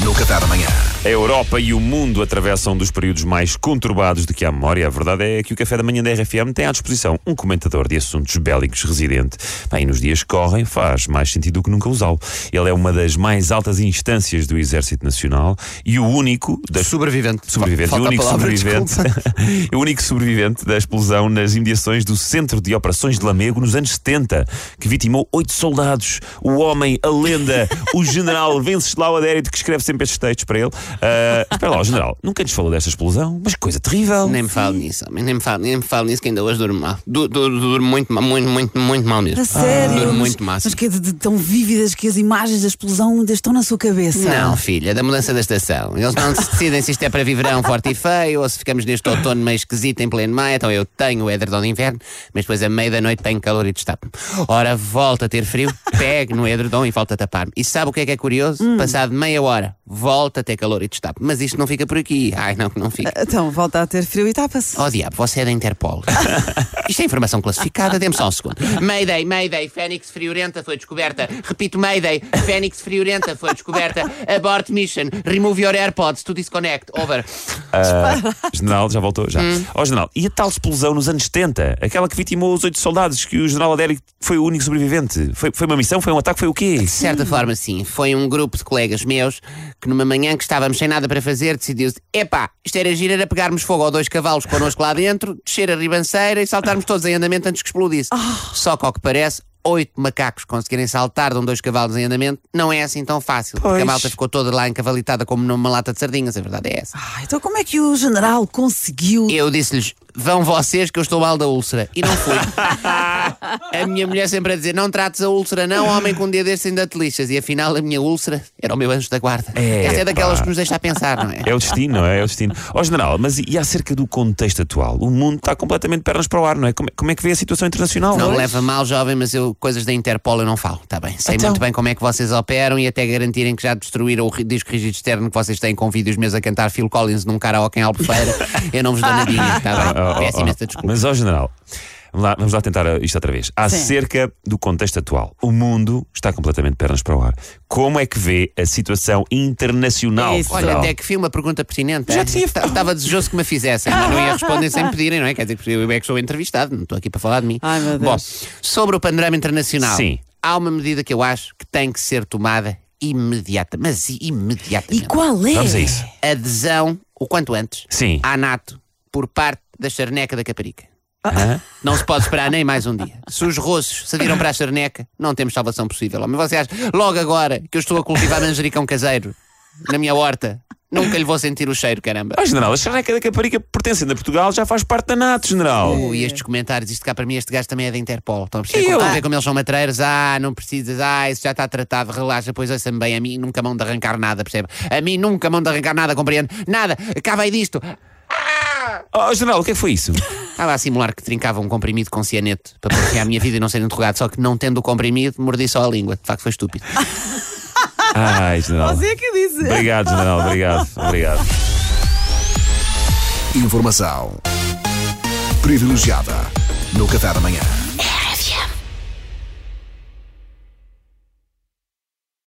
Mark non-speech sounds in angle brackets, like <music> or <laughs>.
no Café da Manhã. A Europa e o mundo atravessam um dos períodos mais conturbados de que há memória. A verdade é que o Café da Manhã da RFM tem à disposição um comentador de assuntos bélicos residente. Bem, nos dias que correm faz mais sentido do que nunca usá-lo. Ele é uma das mais altas instâncias do Exército Nacional e o único das Sobrevivente. sobrevivente, Falta o a único palavra, sobrevivente, <laughs> o único sobrevivente da explosão nas imediações do Centro de Operações de Lamego nos anos 70, que vitimou oito soldados. O homem, a lenda, o general Venceslau Adérito, que escreve sempre estes textos para ele. Ah, <laughs> espera lá, o general, nunca nos falou desta explosão, mas que coisa terrível. Nem me falo nisso, homem, nem me falo, nem me falo nisso que ainda hoje durmo mal. Du- du- Durmo muito mal, muito, muito, muito mal mesmo. A sério? Durmo mas, muito massa. mas que é de, de tão vívidas que as imagens da explosão ainda estão na sua cabeça. Não, filha, da mudança da estação. Eles não se decidem se isto é para viverão forte e feio ou se ficamos neste outono meio esquisito em pleno maio. Então eu tenho o edredom de inverno, mas depois a meio da noite tenho calor e destapo-me. Ora, volta a ter frio, <laughs> pegue no edredom e volta a tapar-me. E sabe o que é que é curioso? Passado meia hora, volta a ter calor e destapo-me. Mas isto não fica por aqui. Ai, não, que não fica. <laughs> Então, volta a ter frio e tapa-se. Oh diabo, você é da Interpol. <laughs> Isto é informação classificada, dê-me só um segundo. Mayday, Mayday, Fênix Friorenta foi descoberta. Repito, Mayday, Fênix Friorenta foi descoberta. Abort mission, remove your AirPods to disconnect. Over. General, já voltou? Já. Hum. Ó, general, e a tal explosão nos anos 70? Aquela que vitimou os oito soldados, que o general Adérito foi o único sobrevivente. Foi, foi uma missão? Foi um ataque? Foi o quê? De certa forma, sim. Foi um grupo de colegas meus que numa manhã que estávamos sem nada para fazer decidiu-se: epá, isto era giro, era pegarmos fogo a dois cavalos connosco lá dentro, descer a ribanceira e saltarmos todos em andamento antes que explodisse. Só que ao que parece. Oito macacos conseguirem saltar de um dois cavalos em andamento não é assim tão fácil. Porque a Pois. malta ficou toda lá encavalitada como numa lata de sardinhas, a verdade é essa. Ah, então como é que o general conseguiu? Eu disse-lhes: vão vocês que eu estou mal da úlcera. E não fui. <laughs> a minha mulher sempre a dizer: não trates a úlcera, não, homem, com um dia destes ainda te lixas. E afinal a minha úlcera era o meu anjo da guarda. É, Essa é daquelas que nos deixa a pensar, não é? É o destino, não é? É o destino. Ó, general, mas e acerca do contexto atual? O mundo está completamente pernas para o ar, não é? Como, é- como é que vê a situação internacional? Não leva mal, jovem, mas eu coisas da Interpol eu não falo, está bem? Sei Então. muito bem como é que vocês operam e até garantirem que já destruíram o disco rígido externo que vocês têm com vídeos meus a cantar Phil Collins num karaoke em Albufeira. <laughs> eu não vos dou nadinha, está bem? Oh, oh, Peço oh. imensa desculpa. Mas, ó, general, vamos lá, vamos lá tentar uh, isto outra vez. Acerca do contexto atual, o mundo está completamente pernas para o ar. Como é que vê a situação internacional? Isso. Olha, até que fui uma pergunta pertinente. Já é? tinha- Esta- Estava desejoso que me fizessem, mas não ia responder sem pedirem, não é? Quer dizer, que eu é que sou entrevistado, não estou aqui para falar de mim. Ai, meu Bom, Deus. sobre o panorama internacional, Sim. há uma medida que eu acho que tem que ser tomada imediata, mas E imediatamente. qual é? Vamos a isso. Adesão, o quanto antes, Sim. à NATO, por parte da charneca da Caparica. Hã? Não se pode esperar nem mais um dia. Se os rossos se viram para a charneca, não temos salvação possível. Mas você acha, logo agora que eu estou a cultivar manjericão caseiro na minha horta, nunca lhe vou sentir o cheiro, caramba. Ó, general, a charneca da Caparica pertencendo a Portugal já faz parte da NATO, general. Ui, estes comentários, isto cá para mim, este gajo também é da Interpol. Estão a perceber? E Estão a ver como eles são matreiros? Ah, não precisas, ah, isso já está tratado, relaxa, pois ouça-me bem, a mim nunca mão de arrancar nada, percebe? A mim nunca mão de arrancar nada, compreende? Nada, acabei disto. Ó, general, o que é que foi isso? <laughs> Estava a simular que trincava um comprimido com cianeto para proteger a minha vida e não ser interrogado, só que não tendo o comprimido, mordi só a língua. De facto, foi estúpido. <laughs> Ai, general. Você é que disse. Obrigado, general. Obrigado. Obrigado. Informação privilegiada no Café da Manhã.